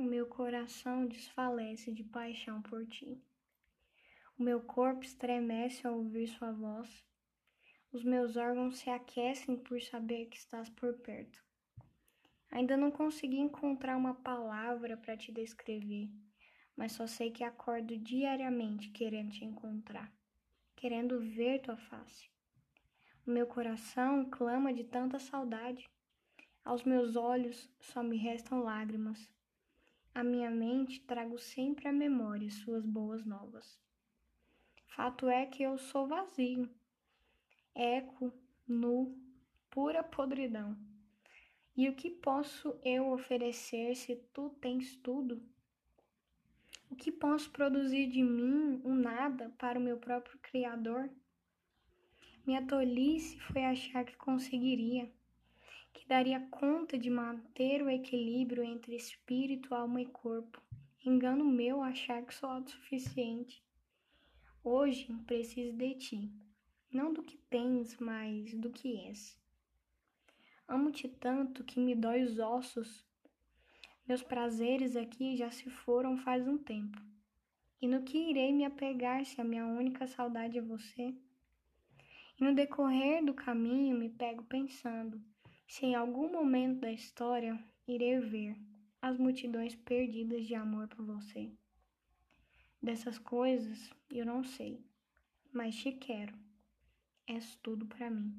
O meu coração desfalece de paixão por ti. O meu corpo estremece ao ouvir sua voz. Os meus órgãos se aquecem por saber que estás por perto. Ainda não consegui encontrar uma palavra para te descrever, mas só sei que acordo diariamente querendo te encontrar, querendo ver tua face. O meu coração clama de tanta saudade. Aos meus olhos só me restam lágrimas. A minha mente trago sempre à memória suas boas novas. Fato é que eu sou vazio, eco, nu, pura podridão. E o que posso eu oferecer se tu tens tudo? O que posso produzir de mim um nada para o meu próprio Criador? Minha tolice foi achar que conseguiria, que daria conta de manter o equilíbrio entre espírito, alma e corpo. Engano meu achar que sou autossuficiente. Hoje preciso de ti, não do que tens, mas do que és. Amo-te tanto que me dói os ossos. Meus prazeres aqui já se foram faz um tempo. E no que irei me apegar se a minha única saudade é você? E no decorrer do caminho me pego pensando se em algum momento da história irei ver as multidões perdidas de amor por você. Dessas coisas eu não sei, mas te quero. És tudo para mim.